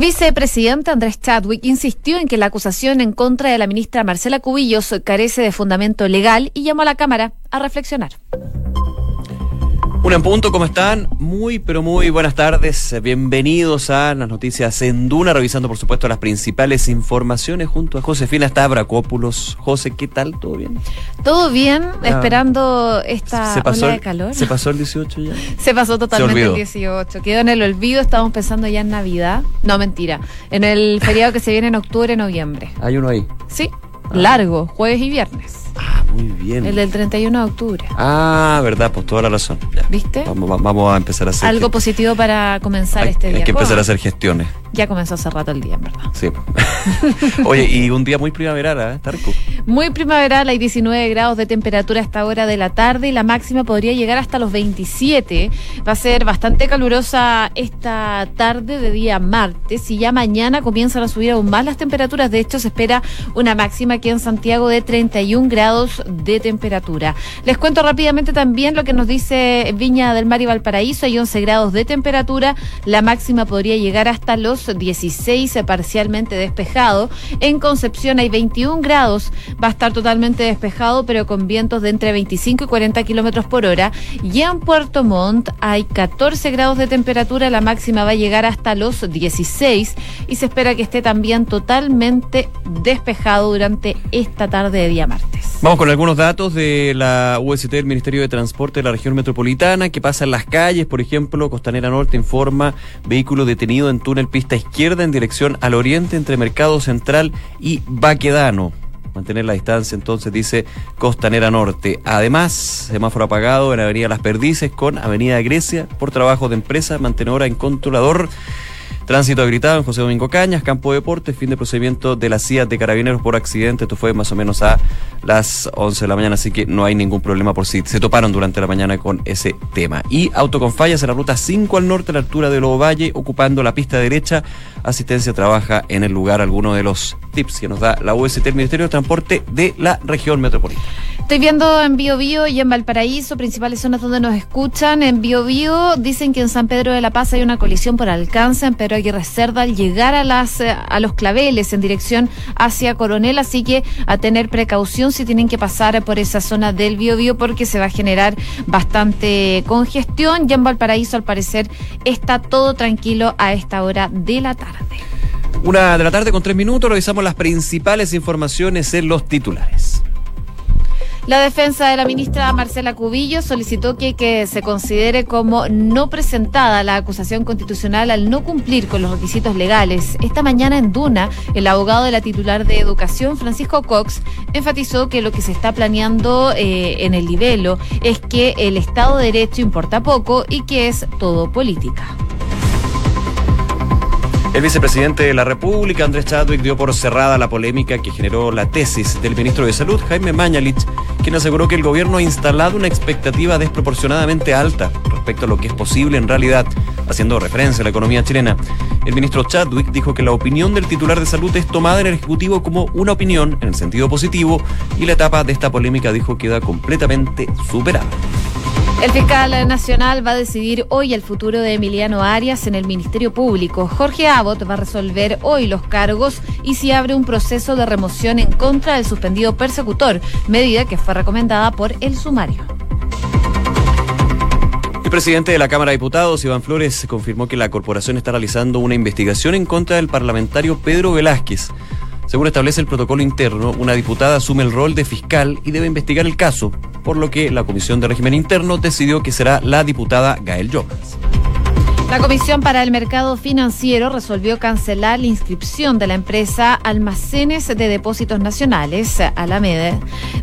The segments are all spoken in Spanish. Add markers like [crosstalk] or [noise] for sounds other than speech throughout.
Vicepresidente Andrés Chadwick insistió en que la acusación en contra de la ministra Marcela Cubillos carece de fundamento legal y llamó a la Cámara a reflexionar. En punto, ¿cómo están? Muy, pero muy buenas tardes. Bienvenidos a las noticias en Duna, revisando por supuesto las principales informaciones junto a Josefina Stavrakopoulos. José, ¿qué tal? ¿Todo bien? Todo bien, esperando esta ¿Se pasó ola de calor. ¿Se pasó el 18 ya? Se pasó totalmente el 18. Quedó en el olvido, estamos pensando ya en Navidad. No, mentira. En el feriado que se viene en octubre, noviembre. Hay uno ahí. Sí, largo, jueves y viernes. Ah, muy bien. El del 31 de octubre. Ah, verdad, pues toda la razón. Ya. ¿Viste? Vamos, va- vamos a empezar a hacer. Algo positivo para comenzar hay, este hay día. que empezar a hacer gestiones. Ya comenzó hace rato el día, en verdad. Sí. [laughs] Oye, y un día muy primaveral, ¿eh? Tarco. Muy primaveral, hay 19 grados de temperatura a esta hora de la tarde y la máxima podría llegar hasta los 27. Va a ser bastante calurosa esta tarde de día martes y ya mañana comienzan a subir aún más las temperaturas. De hecho, se espera una máxima aquí en Santiago de 31 grados de temperatura. Les cuento rápidamente también lo que nos dice Viña del Mar y Valparaíso. Hay 11 grados de temperatura. La máxima podría llegar hasta los 16, eh, parcialmente despejado. En Concepción hay 21 grados. Va a estar totalmente despejado, pero con vientos de entre 25 y 40 kilómetros por hora. Y en Puerto Montt hay 14 grados de temperatura. La máxima va a llegar hasta los 16 y se espera que esté también totalmente despejado durante esta tarde de día martes. Vamos con algunos datos de la UST del Ministerio de Transporte de la región metropolitana que pasa en las calles. Por ejemplo, Costanera Norte informa vehículo detenido en túnel pista izquierda en dirección al oriente entre Mercado Central y Baquedano. Mantener la distancia, entonces dice Costanera Norte. Además, semáforo apagado en Avenida Las Perdices con Avenida Grecia por trabajo de empresa mantenedora en controlador. Tránsito habilitado en José Domingo Cañas, campo de deportes, fin de procedimiento de la CIA de carabineros por accidente. Esto fue más o menos a las 11 de la mañana, así que no hay ningún problema por si se toparon durante la mañana con ese tema. Y auto con fallas en la ruta 5 al norte, a la altura de Lobo Valle, ocupando la pista derecha. Asistencia trabaja en el lugar. Algunos de los tips que nos da la UST, el Ministerio de Transporte de la región metropolitana. Estoy viendo en Bio Bio y en Valparaíso, principales zonas donde nos escuchan. En Bio Bio dicen que en San Pedro de la Paz hay una colisión por alcance en Pedro Aguirre Cerda al llegar a, las, eh, a los claveles en dirección hacia Coronel, así que a tener precaución si tienen que pasar por esa zona del Bio Bio porque se va a generar bastante congestión. Ya en Valparaíso al parecer está todo tranquilo a esta hora de la tarde. Una de la tarde con tres minutos, revisamos las principales informaciones en los titulares. La defensa de la ministra Marcela Cubillo solicitó que, se considere como no presentada la acusación constitucional al no cumplir con los requisitos legales. Esta mañana en Duna, el abogado de la titular de Educación, Francisco Cox, enfatizó que lo que se está planeando eh, en el libelo es que el Estado de Derecho importa poco y que es todo política. El vicepresidente de la República, Andrés Chadwick, dio por cerrada la polémica que generó la tesis del ministro de Salud, Jaime Mañalich, quien aseguró que el gobierno ha instalado una expectativa desproporcionadamente alta respecto a lo que es posible en realidad, haciendo referencia a la economía chilena. El ministro Chadwick dijo que la opinión del titular de salud es tomada en el Ejecutivo como una opinión en el sentido positivo y la etapa de esta polémica dijo queda completamente superada. El fiscal nacional va a decidir hoy el futuro de Emiliano Arias en el Ministerio Público. Jorge Abbott va a resolver hoy los cargos y si abre un proceso de remoción en contra del suspendido persecutor, medida que fue recomendada por el sumario. El presidente de la Cámara de Diputados, Iván Flores, confirmó que la corporación está realizando una investigación en contra del parlamentario Pedro Velázquez. Según establece el protocolo interno, una diputada asume el rol de fiscal y debe investigar el caso, por lo que la Comisión de Régimen Interno decidió que será la diputada Gael Jonas. La Comisión para el Mercado Financiero resolvió cancelar la inscripción de la empresa Almacenes de Depósitos Nacionales, Alameda,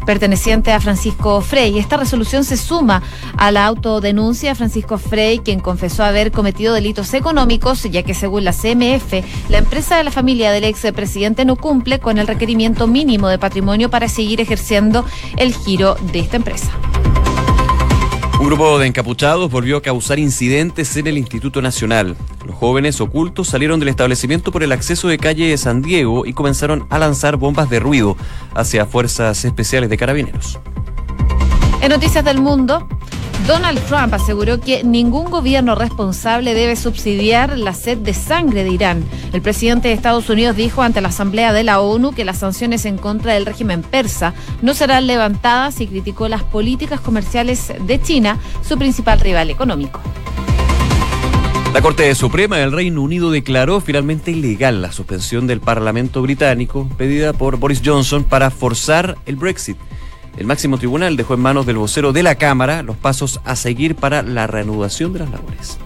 perteneciente a Francisco Frey. Esta resolución se suma a la autodenuncia de Francisco Frey, quien confesó haber cometido delitos económicos, ya que según la CMF, la empresa de la familia del expresidente no cumple con el requerimiento mínimo de patrimonio para seguir ejerciendo el giro de esta empresa. Un grupo de encapuchados volvió a causar incidentes en el Instituto Nacional. Los jóvenes ocultos salieron del establecimiento por el acceso de calle San Diego y comenzaron a lanzar bombas de ruido hacia fuerzas especiales de carabineros. En Noticias del Mundo, Donald Trump aseguró que ningún gobierno responsable debe subsidiar la sed de sangre de Irán. El presidente de Estados Unidos dijo ante la Asamblea de la ONU que las sanciones en contra del régimen persa no serán levantadas y criticó las políticas comerciales de China, su principal rival económico. La Corte Suprema del Reino Unido declaró finalmente ilegal la suspensión del Parlamento británico pedida por Boris Johnson para forzar el Brexit. El máximo tribunal dejó en manos del vocero de la Cámara los pasos a seguir para la reanudación de las labores.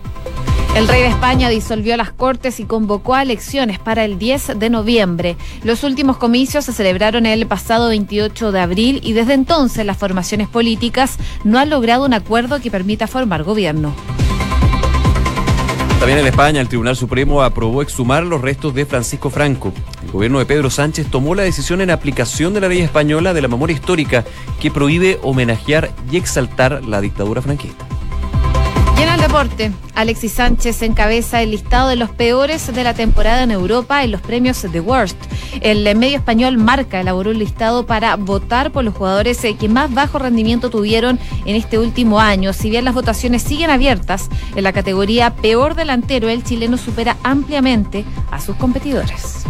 El rey de España disolvió las Cortes y convocó a elecciones para el 10 de noviembre. Los últimos comicios se celebraron el pasado 28 de abril y desde entonces las formaciones políticas no han logrado un acuerdo que permita formar gobierno. También en España, el Tribunal Supremo aprobó exhumar los restos de Francisco Franco. El gobierno de Pedro Sánchez tomó la decisión en aplicación de la ley española de la memoria histórica que prohíbe homenajear y exaltar la dictadura franquista. Y en el deporte, Alexis Sánchez encabeza el listado de los peores de la temporada en Europa en los premios The Worst. El medio español Marca elaboró un listado para votar por los jugadores eh, que más bajo rendimiento tuvieron en este último año. Si bien las votaciones siguen abiertas, en la categoría peor delantero, el chileno supera ampliamente a sus competidores.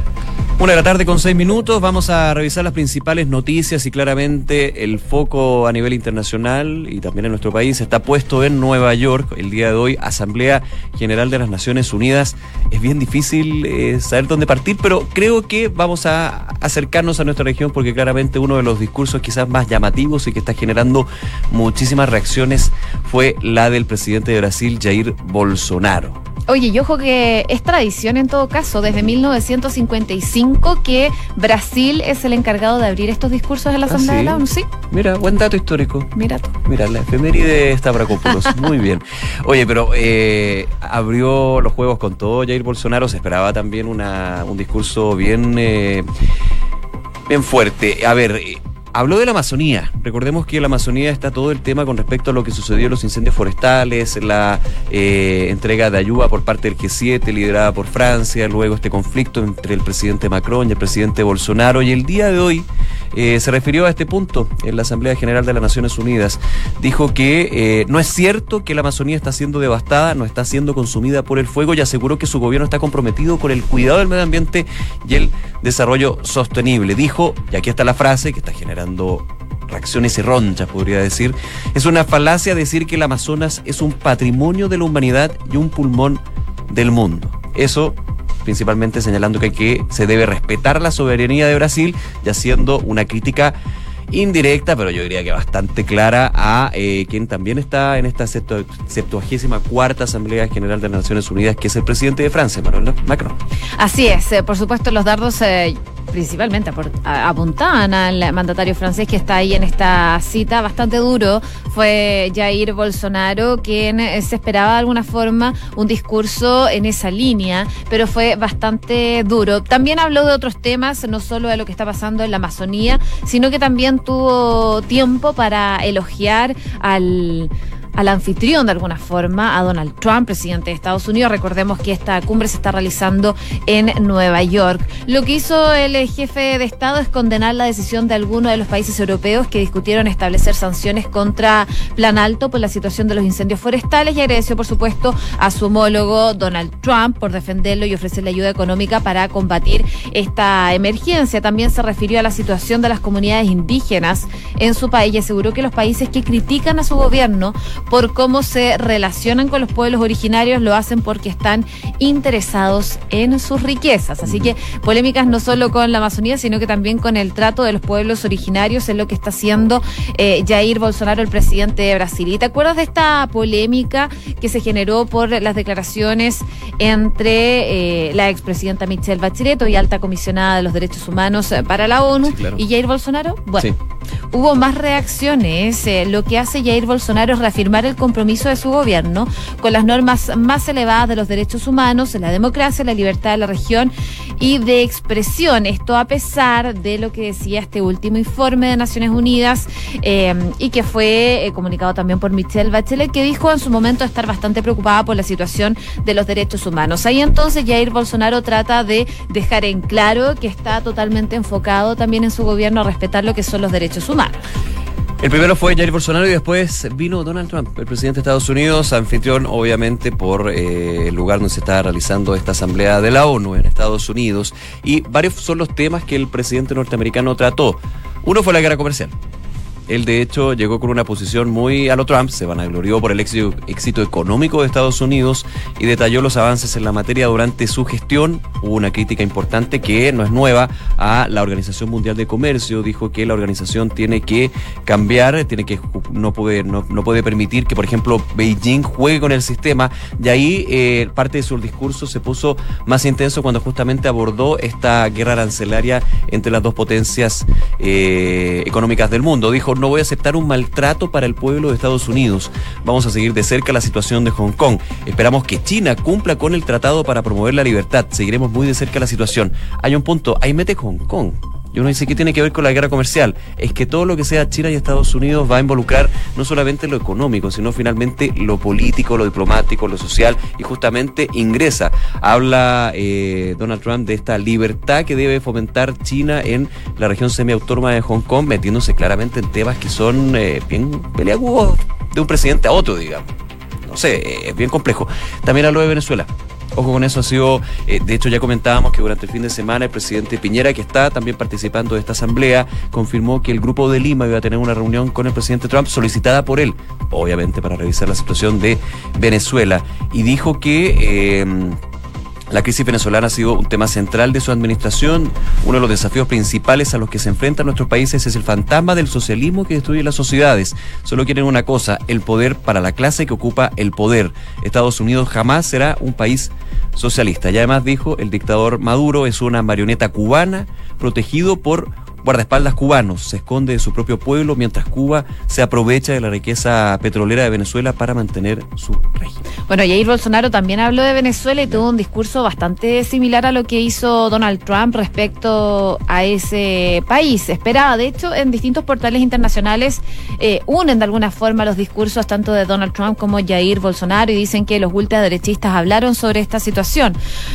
Una de la tarde con seis minutos, vamos a revisar las principales noticias y claramente el foco a nivel internacional y también en nuestro país está puesto en Nueva York. El día de hoy, Asamblea General de las Naciones Unidas. Es bien difícil eh, saber dónde partir, pero creo que vamos a acercarnos a nuestra región porque claramente uno de los discursos quizás más llamativos y que está generando muchísimas reacciones fue la del presidente de Brasil, Jair Bolsonaro. Oye, y ojo que es tradición en todo caso, desde 1955 que Brasil es el encargado de abrir estos discursos en la ¿Ah, Asamblea de la ONU, sí. Mira, buen dato histórico. Mira tú. Mira, la efeméride está Bracópulos. [laughs] Muy bien. Oye, pero eh, abrió los juegos con todo Jair Bolsonaro. Se esperaba también una, un discurso bien, eh, bien fuerte. A ver. Habló de la Amazonía. Recordemos que en la Amazonía está todo el tema con respecto a lo que sucedió en los incendios forestales, la eh, entrega de ayuda por parte del G7 liderada por Francia, luego este conflicto entre el presidente Macron y el presidente Bolsonaro. Y el día de hoy eh, se refirió a este punto en la Asamblea General de las Naciones Unidas. Dijo que eh, no es cierto que la Amazonía está siendo devastada, no está siendo consumida por el fuego y aseguró que su gobierno está comprometido con el cuidado del medio ambiente y el desarrollo sostenible. Dijo, y aquí está la frase que está generando reacciones y ronchas, podría decir, es una falacia decir que el Amazonas es un patrimonio de la humanidad y un pulmón del mundo. Eso principalmente señalando que, se debe respetar la soberanía de Brasil y haciendo una crítica indirecta, pero yo diría que bastante clara, a eh, quien también está en esta septuagésima cuarta Asamblea General de las Naciones Unidas, que es el presidente de Francia, Emmanuel Macron. Así es, eh, por supuesto los dardos eh, principalmente apuntaban al mandatario francés que está ahí en esta cita bastante duro. Fue Jair Bolsonaro quien eh, se esperaba de alguna forma un discurso en esa línea, pero fue bastante duro. También habló de otros temas, no solo de lo que está pasando en la Amazonía, sino que también tuvo tiempo para elogiar al al anfitrión de alguna forma, a Donald Trump, presidente de Estados Unidos. Recordemos que esta cumbre se está realizando en Nueva York. Lo que hizo el eh, jefe de Estado es condenar la decisión de algunos de los países europeos que discutieron establecer sanciones contra Plan Alto por la situación de los incendios forestales y agradeció, por supuesto, a su homólogo Donald Trump por defenderlo y ofrecerle ayuda económica para combatir esta emergencia. También se refirió a la situación de las comunidades indígenas en su país y aseguró que los países que critican a su gobierno por cómo se relacionan con los pueblos originarios lo hacen porque están interesados en sus riquezas. Así que polémicas no solo con la Amazonía, sino que también con el trato de los pueblos originarios, es lo que está haciendo eh, Jair Bolsonaro, el presidente de Brasil. ¿Y te acuerdas de esta polémica que se generó por las declaraciones entre eh, la expresidenta Michelle Bachelet y alta comisionada de los derechos humanos eh, para la ONU Sí, claro. y Jair Bolsonaro? Bueno, Sí. hubo más reacciones. eh, lo que hace Jair Bolsonaro es reafirmar el compromiso de su gobierno con las normas más elevadas de los derechos humanos, la democracia, la libertad de la región y de expresión. Esto a pesar de lo que decía este último informe de Naciones Unidas eh, y que fue eh, comunicado también por Michelle Bachelet, que dijo en su momento estar bastante preocupada por la situación de los derechos humanos. Ahí entonces Jair Bolsonaro trata de dejar en claro que está totalmente enfocado también en su gobierno a respetar lo que son los derechos humanos. El primero fue Jair Bolsonaro y después vino Donald Trump, el presidente de Estados Unidos, anfitrión obviamente por eh, el lugar donde se está realizando esta asamblea de la ONU en Estados Unidos. Y varios son los temas que el presidente norteamericano trató. Uno fue la guerra comercial. Él, de hecho, llegó con una posición muy a lo Trump, se vanaglorió por el éxito, económico de Estados Unidos y detalló los avances en la materia durante su gestión. Hubo una crítica importante que no es nueva a la Organización Mundial de Comercio. Dijo que la organización tiene que cambiar, tiene que no puede, no puede permitir que, por ejemplo, Beijing juegue con el sistema. Y ahí eh, parte de su discurso se puso más intenso cuando justamente abordó esta guerra arancelaria entre las dos potencias eh, económicas del mundo. Dijo, no voy a aceptar un maltrato para el pueblo de Estados Unidos. Vamos a seguir de cerca la situación de Hong Kong. Esperamos que China cumpla con el tratado para promover la libertad. Seguiremos muy de cerca la situación. Hay un punto, ahí mete Hong Kong. Y uno dice, ¿qué tiene que ver con la guerra comercial? Es que todo lo que sea China y Estados Unidos va a involucrar no solamente lo económico, sino finalmente lo político, lo diplomático, lo social, y justamente ingresa. Habla eh, Donald Trump de esta libertad que debe fomentar China en la región semiautónoma de Hong Kong, metiéndose claramente en temas que son eh, bien peleagudos de un presidente a otro, digamos. No sé, es bien complejo. También habló de Venezuela. Ojo con eso, ha sido, eh, de hecho ya comentábamos que durante el fin de semana el presidente Piñera, que está también participando de esta asamblea, confirmó que el grupo de Lima iba a tener una reunión con el presidente Trump solicitada por él, obviamente para revisar la situación de Venezuela, y dijo que... Eh, la crisis venezolana ha sido un tema central de su administración. Uno de los desafíos principales a los que se enfrentan nuestros países es el fantasma del socialismo que destruye las sociedades. Solo quieren una cosa, el poder para la clase que ocupa el poder. Estados Unidos jamás será un país socialista. Y además dijo, el dictador Maduro es una marioneta cubana protegido por guardaespaldas cubanos. Se esconde de su propio pueblo mientras Cuba se aprovecha de la riqueza petrolera de Venezuela para mantener su régimen. Bueno, Jair Bolsonaro también habló de Venezuela y tuvo un discurso bastante similar a lo que hizo Donald Trump respecto a ese país. Esperaba, de hecho, en distintos portales internacionales eh, unen de alguna forma los discursos tanto de Donald Trump como Jair Bolsonaro y dicen que los ultraderechistas hablaron sobre esta situación.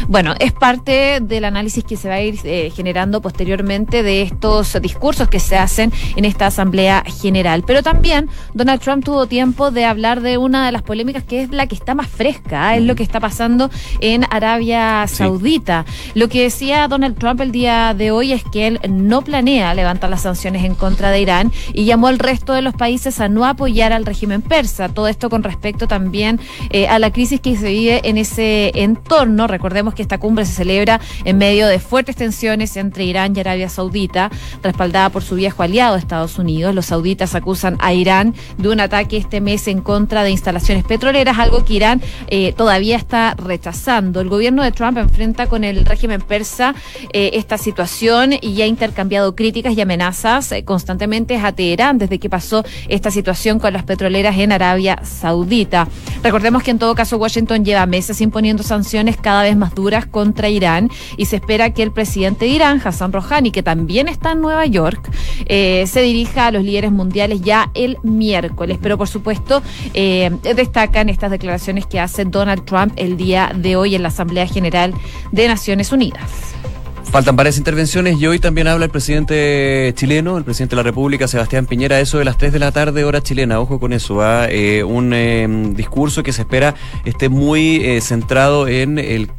Bueno, es parte del análisis que se va a ir eh, generando posteriormente de estos discursos que se hacen en esta Asamblea General. Pero también Donald Trump tuvo tiempo de hablar de una de las polémicas que es la que está más fresca, ¿eh? es lo que está pasando en Arabia Saudita. Lo que decía Donald Trump el día de hoy es que él no planea levantar las sanciones en contra de Irán y llamó al resto de los países a no apoyar al régimen persa. Todo esto con respecto también eh, a la crisis que se vive en ese entorno. Recordemos que esta cumbre se celebra en medio de fuertes tensiones entre Irán y Arabia Saudita respaldada por su viejo aliado Estados Unidos. Los sauditas acusan a Irán de un ataque este mes en contra de instalaciones petroleras, algo que Irán eh, todavía está rechazando. El gobierno de Trump enfrenta con el régimen persa eh, esta situación y ha intercambiado críticas y amenazas eh, constantemente a Teherán desde que pasó esta situación con las petroleras en Arabia Saudita. Recordemos que en todo caso Washington lleva meses imponiendo sanciones cada vez más duras contra Irán y se espera que el presidente de Irán, Hassan Rouhani, que también está Nueva York, eh, se dirija a los líderes mundiales ya el miércoles. Pero por supuesto, eh, destacan estas declaraciones que hace Donald Trump el día de hoy en la Asamblea General de Naciones Unidas. Faltan varias intervenciones y hoy también habla el presidente chileno, el presidente de la República, Sebastián Piñera, eso de las 3 de la tarde, hora chilena, ojo con eso, ¿ah? eh, un discurso que se espera esté muy centrado en el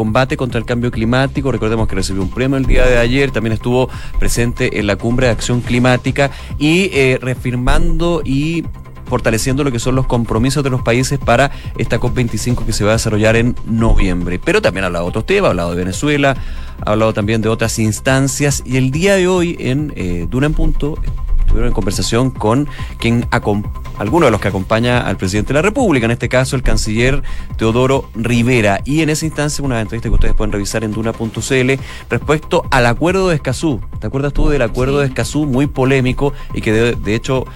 combate contra el cambio climático. Recordemos que recibió un premio el día de ayer, también estuvo presente en la cumbre de acción climática y eh, reafirmando y fortaleciendo lo que son los compromisos de los países para esta COP25 que se va a desarrollar en noviembre. Pero también ha hablado de otros temas, ha hablado de Venezuela, ha hablado también de otras instancias y el día de hoy en eh, en Punto estuvieron en conversación con quien alguno de los que acompaña al presidente de la República, en este caso el canciller Teodoro Rivera. Y en esa instancia, una entrevista que ustedes pueden revisar en duna.cl respecto al acuerdo de Escazú. ¿Te acuerdas tú del acuerdo de Escazú? Muy polémico y que de hecho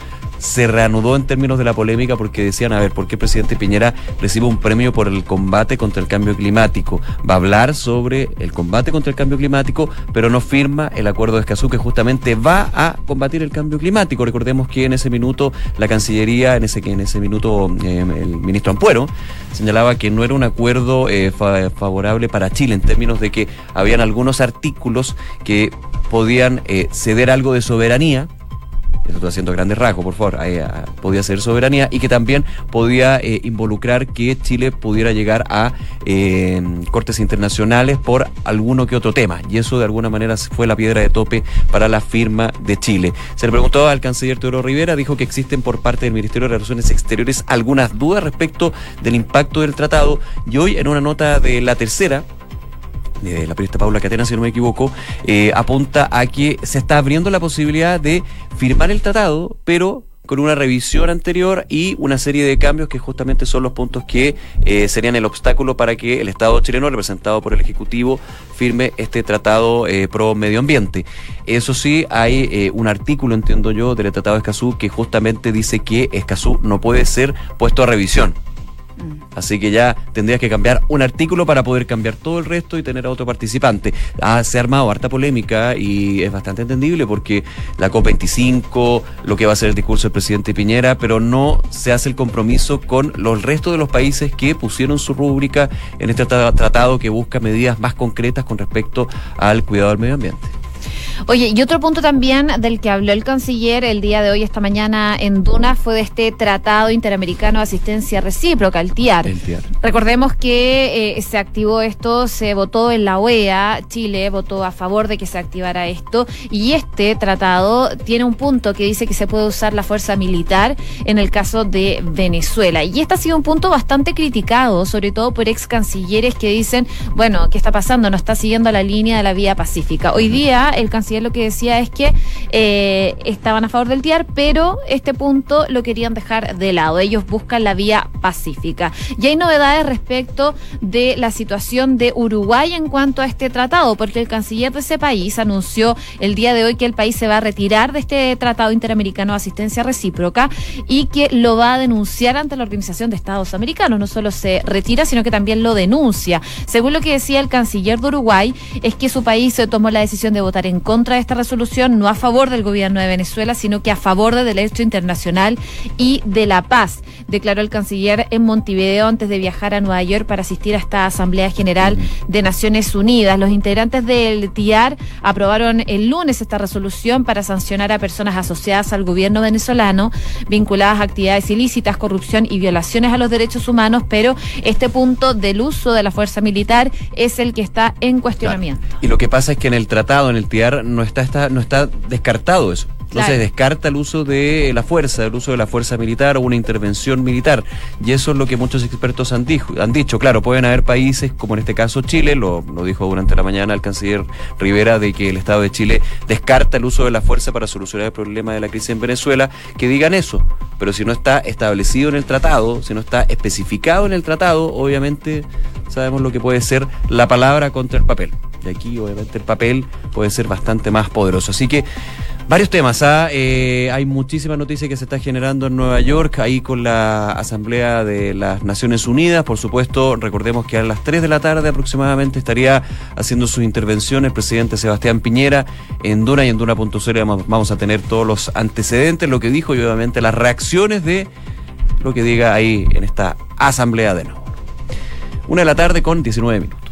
se reanudó en términos de la polémica porque decían, a ver, ¿por qué el presidente Piñera recibe un premio por el combate contra el cambio climático? Va a hablar sobre el combate contra el cambio climático, pero no firma el acuerdo de Escazú que justamente va a combatir el cambio climático. Recordemos que en ese minuto la Cancillería, en ese, en ese minuto eh, el ministro Ampuero, señalaba que no era un acuerdo eh, favorable para Chile en términos de que habían algunos artículos que podían eh, ceder algo de soberanía eso estoy haciendo grandes rasgos, por favor, ah, podía ser soberanía y que también podía eh, involucrar que Chile pudiera llegar a eh, cortes internacionales por alguno que otro tema. Y eso de alguna manera fue la piedra de tope para la firma de Chile. Se le preguntó al canciller Teodoro Rivera, dijo que existen por parte del Ministerio de Relaciones Exteriores algunas dudas respecto del impacto del tratado y hoy en una nota de la tercera, de la periodista Paula Catena, si no me equivoco, eh, apunta a que se está abriendo la posibilidad de firmar el tratado, pero con una revisión anterior y una serie de cambios que justamente son los puntos que eh, serían el obstáculo para que el Estado chileno, representado por el Ejecutivo, firme este tratado eh, pro medio ambiente. Eso sí, hay un artículo, entiendo yo, del Tratado de Escazú que justamente dice que Escazú no puede ser puesto a revisión. Mm. Así que ya tendrías que cambiar un artículo para poder cambiar todo el resto y tener a otro participante. Ah, se ha armado harta polémica y es bastante entendible porque la COP25, lo que va a ser el discurso del presidente Piñera, pero no se hace el compromiso con los restos de los países que pusieron su rúbrica en este tratado que busca medidas más concretas con respecto al cuidado del medio ambiente. Oye, y otro punto también del que habló el canciller el día de hoy, esta mañana en Duna, fue de este Tratado Interamericano de Asistencia Recíproca, el TIAR. Recordemos que eh, se activó esto, se votó en la OEA, Chile votó a favor de que se activara esto, y este tratado tiene un punto que dice que se puede usar la fuerza militar en el caso de Venezuela. Y este ha sido un punto bastante criticado, sobre todo por ex cancilleres que dicen, bueno, ¿qué está pasando? No está siguiendo la línea de la vía pacífica. Hoy día el canciller lo que decía es que eh, estaban a favor del TIAR, pero este punto lo querían dejar de lado. Ellos buscan la vía pacífica. Y hay novedades respecto de la situación de Uruguay en cuanto a este tratado, porque el canciller de ese país anunció el día de hoy que el país se va a retirar de este tratado interamericano de asistencia recíproca y que lo va a denunciar ante la Organización de Estados Americanos. No solo se retira, sino que también lo denuncia. Según lo que decía el canciller de Uruguay, es que su país tomó la decisión de votar en contra contra esta resolución, no a favor del gobierno de Venezuela, sino que a favor del derecho internacional y de la paz, declaró el canciller en Montevideo antes de viajar a Nueva York para asistir a esta Asamblea General de Naciones Unidas. Los integrantes del TIAR aprobaron el lunes esta resolución para sancionar a personas asociadas al gobierno venezolano vinculadas a actividades ilícitas, corrupción y violaciones a los derechos humanos, pero este punto del uso de la fuerza militar es el que está en cuestionamiento. Y lo que pasa es que en el tratado, en el TIAR, no está, está, no está descartado eso. Entonces descarta el uso de la fuerza, el uso de la fuerza militar o una intervención militar. Y eso es lo que muchos expertos han, han dicho. Claro, pueden haber países, como en este caso Chile, lo, lo dijo durante la mañana el canciller Rivera, de que el Estado de Chile descarta el uso de la fuerza para solucionar el problema de la crisis en Venezuela, que digan eso. Pero si no está establecido en el tratado, si no está especificado en el tratado, obviamente sabemos lo que puede ser la palabra contra el papel. Y aquí, obviamente, el papel puede ser bastante más poderoso. Así que Varios temas, ¿ah? eh, hay muchísimas noticias que se está generando en Nueva York, ahí con la Asamblea de las Naciones Unidas, por supuesto, recordemos que a las 3 de la tarde aproximadamente estaría haciendo su intervención el presidente Sebastián Piñera en Duna y en Duna.0 vamos, vamos a tener todos los antecedentes, lo que dijo y obviamente las reacciones de lo que diga ahí en esta Asamblea de nuevo. Una de la tarde con 19 minutos.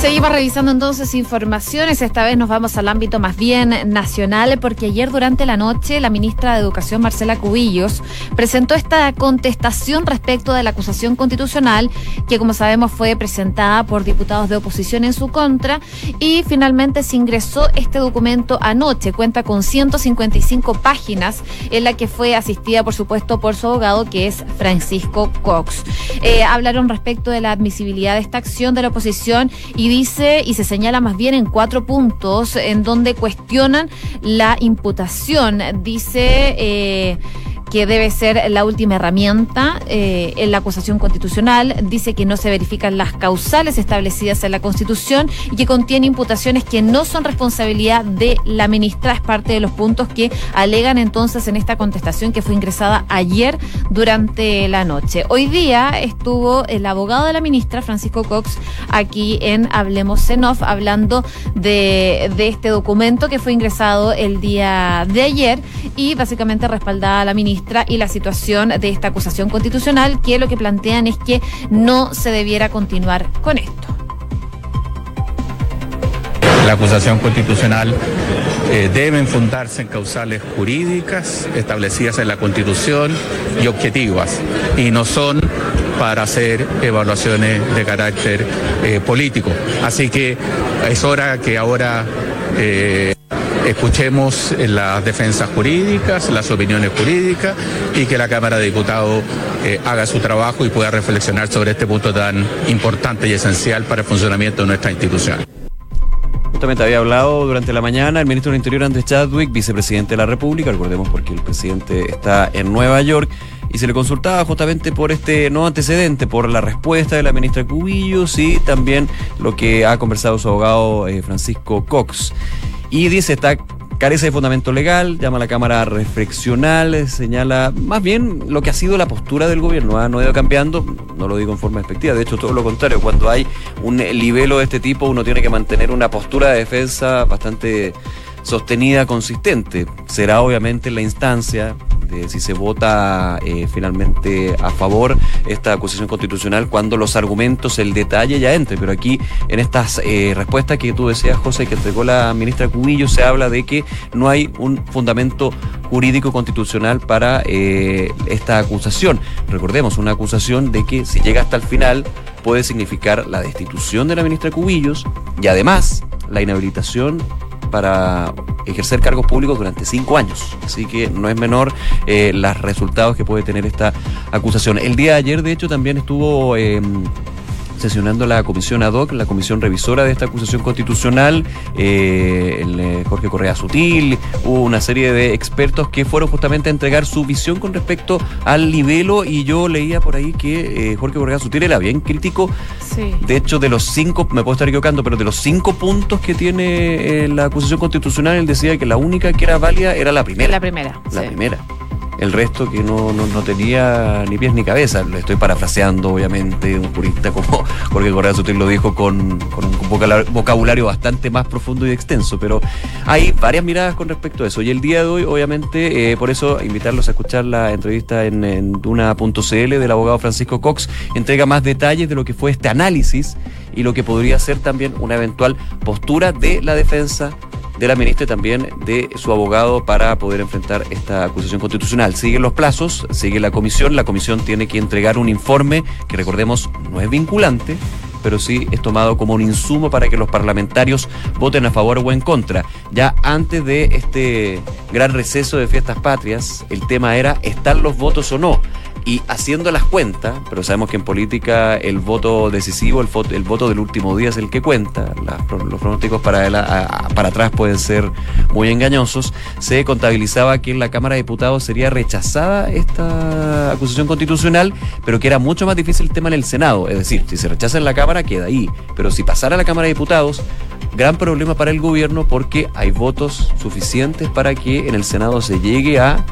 Seguimos revisando entonces informaciones. Esta vez nos vamos al ámbito más bien nacional, porque ayer durante la noche la ministra de Educación, Marcela Cubillos, presentó esta contestación respecto de la acusación constitucional, que como sabemos fue presentada por diputados de oposición en su contra, y finalmente se ingresó este documento anoche. Cuenta con 155 páginas, en la que fue asistida, por supuesto, por su abogado, que es Francisco Cox. Eh, hablaron respecto de la admisibilidad de esta acción de la oposición y dice y se señala más bien en cuatro puntos en donde cuestionan la imputación. Dice eh, que debe ser la última herramienta eh, en la acusación constitucional. Dice que no se verifican las causales establecidas en la Constitución y que contiene imputaciones que no son responsabilidad de la ministra. Es parte de los puntos que alegan entonces en esta contestación que fue ingresada ayer durante la noche. Hoy día estuvo el abogado de la ministra, Francisco Cox, aquí en Hablemos Zenov, hablando de, de este documento que fue ingresado el día de ayer y básicamente respaldada a la ministra y la situación de esta acusación constitucional, que lo que plantean es que no se debiera continuar con esto. la acusación constitucional eh, deben fundarse en causales jurídicas establecidas en la Constitución y objetivas, y no son para hacer evaluaciones de carácter eh, político. Así que es hora que ahora eh, escuchemos las defensas jurídicas, las opiniones jurídicas y que la Cámara de Diputados haga su trabajo y pueda reflexionar sobre este punto tan importante y esencial para el funcionamiento de nuestra institución. Justamente había hablado durante la mañana el ministro del Interior Andrés Chadwick, vicepresidente de la República, recordemos porque el presidente está en Nueva York, y se le consultaba justamente por este no antecedente, por la respuesta de la ministra Cubillos y también lo que ha conversado su abogado eh, Francisco Cox. Y dice, está carece de fundamento legal, llama a la Cámara a señala más bien lo que ha sido la postura del gobierno, ¿ah? no ha ido cambiando, no lo digo en forma despectiva, de hecho todo lo contrario, cuando hay un libelo de este tipo uno tiene que mantener una postura de defensa bastante sostenida, consistente. Será obviamente la instancia de si se vota eh, finalmente a favor esta acusación constitucional cuando los argumentos, el detalle ya entre. Pero aquí en estas eh, respuestas que tú decías, José, que entregó la ministra Cubillo, se habla de que no hay un fundamento jurídico constitucional para eh, esta acusación. Recordemos, una acusación de que si llega hasta el final puede significar la destitución de la ministra Cubillos y además la inhabilitación para ejercer cargos públicos durante cinco años. Así que no es menor eh, los resultados que puede tener esta acusación. El día de ayer, de hecho, también estuvo... Eh, sesionando la comisión ad hoc, la comisión revisora de esta acusación constitucional, eh, el, eh, Jorge Correa Sutil, hubo una serie de expertos que fueron justamente a entregar su visión con respecto al nivelo y yo leía por ahí que eh, Jorge Correa Sutil era bien crítico. Sí. De hecho, de los cinco, me puedo estar equivocando, pero de los cinco puntos que tiene la acusación constitucional, él decía que la única que era válida era la primera. La primera. La primera el resto que no, no, tenía ni pies ni cabeza. Lo estoy parafraseando, obviamente, un jurista como [laughs] Jorge Correa Sutil lo dijo con, con, un vocabulario bastante más profundo y extenso, pero hay varias miradas con respecto a eso. Y el día de hoy, obviamente, eh, por eso invitarlos a escuchar la entrevista en, en Duna.cl del abogado Francisco Cox, entrega más detalles de lo que fue este análisis y lo que podría ser también una eventual postura de la defensa de la ministra y también de su abogado para poder enfrentar esta acusación constitucional. Siguen los plazos, sigue la comisión, la comisión tiene que entregar un informe que recordemos no es vinculante, pero sí es tomado como un insumo para que los parlamentarios voten a favor o en contra. Ya antes de este gran receso de fiestas patrias, el tema era, ¿están los votos o no? Y haciendo las cuentas, pero sabemos que en política el voto decisivo, el, voto, el voto del último día es el que cuenta, los pronósticos para, para atrás pueden ser muy engañosos, se contabilizaba que en la Cámara de Diputados sería rechazada esta acusación constitucional, pero que era mucho más difícil el tema en el Senado. Es decir, si se rechaza en la Cámara, queda ahí. Pero si pasara a la Cámara de Diputados, gran problema para el gobierno porque hay votos suficientes para que en el Senado se llegue a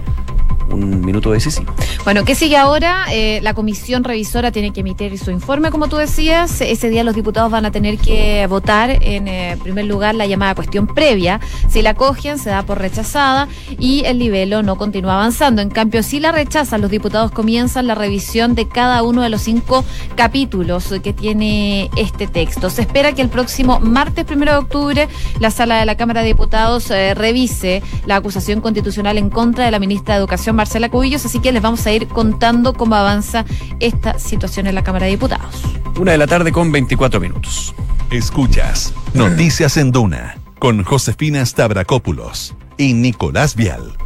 un minuto decisivo. Bueno, ¿qué sigue ahora? Eh, la comisión revisora tiene que emitir su informe, como tú decías. Ese día los diputados van a tener que votar en eh, primer lugar la llamada cuestión previa. Si la cogen, se da por rechazada y el nivel no continúa avanzando. En cambio, si la rechazan, los diputados comienzan la revisión de cada uno de los cinco capítulos que tiene este texto. Se espera que el próximo martes primero de octubre la sala de la Cámara de Diputados eh, revise la acusación constitucional en contra de la ministra de Educación Marcela Cubillos, así que les vamos a ir contando cómo avanza esta situación en la Cámara de Diputados. Una de la tarde con 24 minutos. Escuchas Noticias en Duna con Josefina Stavrakopoulos y Nicolás Vial.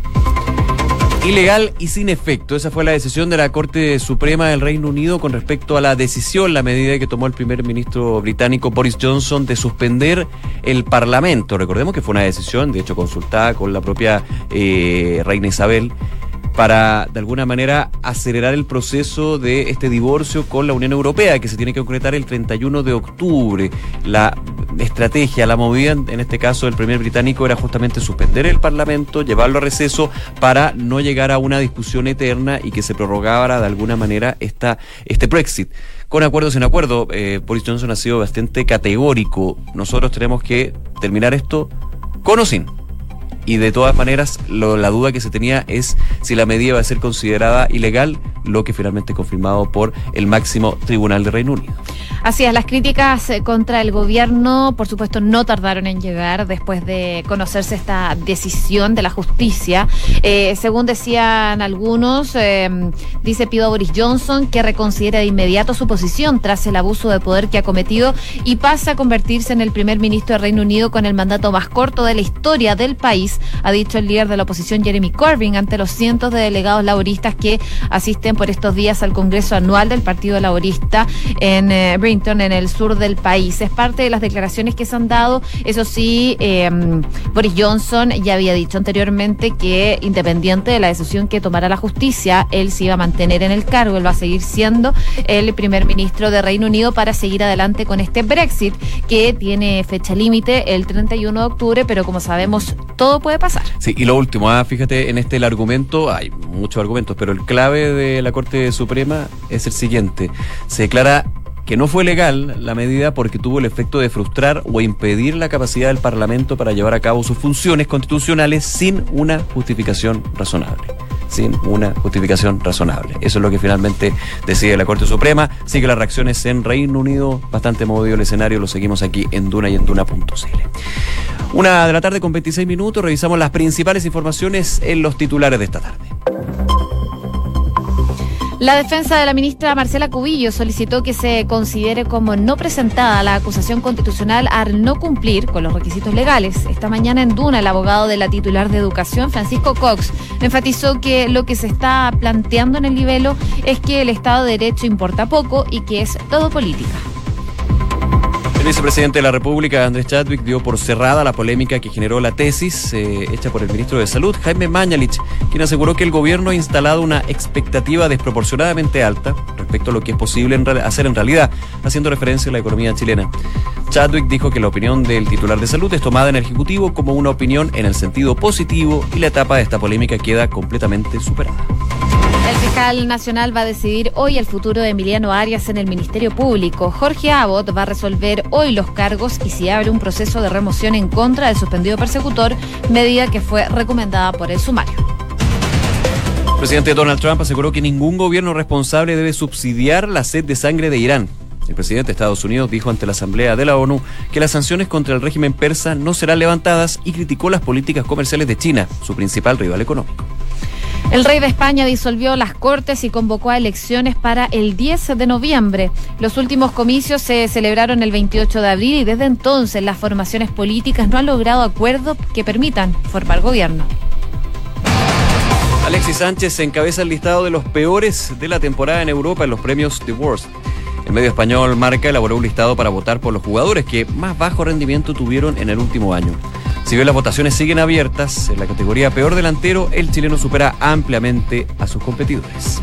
Ilegal y sin efecto. Esa fue la decisión de la Corte Suprema del Reino Unido con respecto a la decisión, la medida que tomó el primer ministro británico Boris Johnson de suspender el Parlamento. Recordemos que fue una decisión, de hecho, consultada con la propia eh, Reina Isabel para de alguna manera acelerar el proceso de este divorcio con la Unión Europea, que se tiene que concretar el 31 de octubre. La estrategia, la movida, en este caso del primer británico, era justamente suspender el Parlamento, llevarlo a receso para no llegar a una discusión eterna y que se prorrogara de alguna manera esta, este Brexit con acuerdo sin acuerdo. Eh, Boris Johnson ha sido bastante categórico. Nosotros tenemos que terminar esto con o sin y de todas maneras la duda que se tenía es si la medida va a ser considerada ilegal, lo que finalmente confirmado por el máximo tribunal de Reino Unido. Así es, las críticas eh, contra el gobierno, por supuesto, no tardaron en llegar después de conocerse esta decisión de la justicia. Eh, según decían algunos, eh, dice pido Boris Johnson que reconsidere de inmediato su posición tras el abuso de poder que ha cometido y pasa a convertirse en el primer ministro de Reino Unido con el mandato más corto de la historia del país, ha dicho el líder de la oposición Jeremy Corbyn ante los cientos de delegados laboristas que asisten por estos días al Congreso Anual del Partido Laborista en eh, en el sur del país. Es parte de las declaraciones que se han dado. Eso sí, em, Boris Johnson ya había dicho anteriormente que independiente de la decisión que tomará la justicia, él se iba a mantener en el cargo, él va a seguir siendo el primer ministro de Reino Unido para seguir adelante con este Brexit que tiene fecha límite el 31 de octubre, pero como sabemos, todo puede pasar. Sí, y lo último, ah, fíjate en este el argumento, hay muchos argumentos, pero el clave de la Corte Suprema es el siguiente. Se declara que no fue legal la medida porque tuvo el efecto de frustrar o impedir la capacidad del Parlamento para llevar a cabo sus funciones constitucionales sin una justificación razonable. Sin una justificación razonable. Eso es lo que finalmente decide la Corte Suprema. Sigue las reacciones en Reino Unido, bastante movido el escenario, lo seguimos aquí en Duna y en Duna.cl. Una de la tarde con 26 minutos, revisamos las principales informaciones en los titulares de esta tarde. La defensa de la ministra Marcela Cubillo solicitó que se considere como no presentada la acusación constitucional al no cumplir con los requisitos legales. Esta mañana en Duna, el abogado de la titular de Educación, Francisco Cox, enfatizó que lo que se está planteando en el libelo es que el Estado de Derecho importa poco y que es todo política. El vicepresidente de la República, Andrés Chadwick, dio por cerrada la polémica que generó la tesis eh, hecha por el ministro de Salud, Jaime Mañalich, quien aseguró que el gobierno ha instalado una expectativa desproporcionadamente alta respecto a lo que es posible hacer en realidad, haciendo referencia a la economía chilena. Chadwick dijo que la opinión del titular de salud es tomada en el Ejecutivo como una opinión en el sentido positivo y la etapa de esta polémica queda completamente superada. El fiscal nacional va a decidir hoy el futuro de Emiliano Arias en el Ministerio Público. Jorge Abbott va a resolver hoy los cargos y si abre un proceso de remoción en contra del suspendido persecutor, medida que fue recomendada por el sumario. El presidente Donald Trump aseguró que ningún gobierno responsable debe subsidiar la sed de sangre de Irán. El presidente de Estados Unidos dijo ante la Asamblea de la ONU que las sanciones contra el régimen persa no serán levantadas y criticó las políticas comerciales de China, su principal rival económico. El rey de España disolvió las Cortes y convocó a elecciones para el 10 de noviembre. Los últimos comicios se celebraron el 28 de abril y desde entonces las formaciones políticas no han logrado acuerdos que permitan formar gobierno. Alexis Sánchez encabeza el listado de los peores de la temporada en Europa en los premios The Worst. El medio español Marca elaboró un listado para votar por los jugadores que más bajo rendimiento tuvieron en el último año. Si bien las votaciones siguen abiertas, en la categoría peor delantero, el chileno supera ampliamente a sus competidores.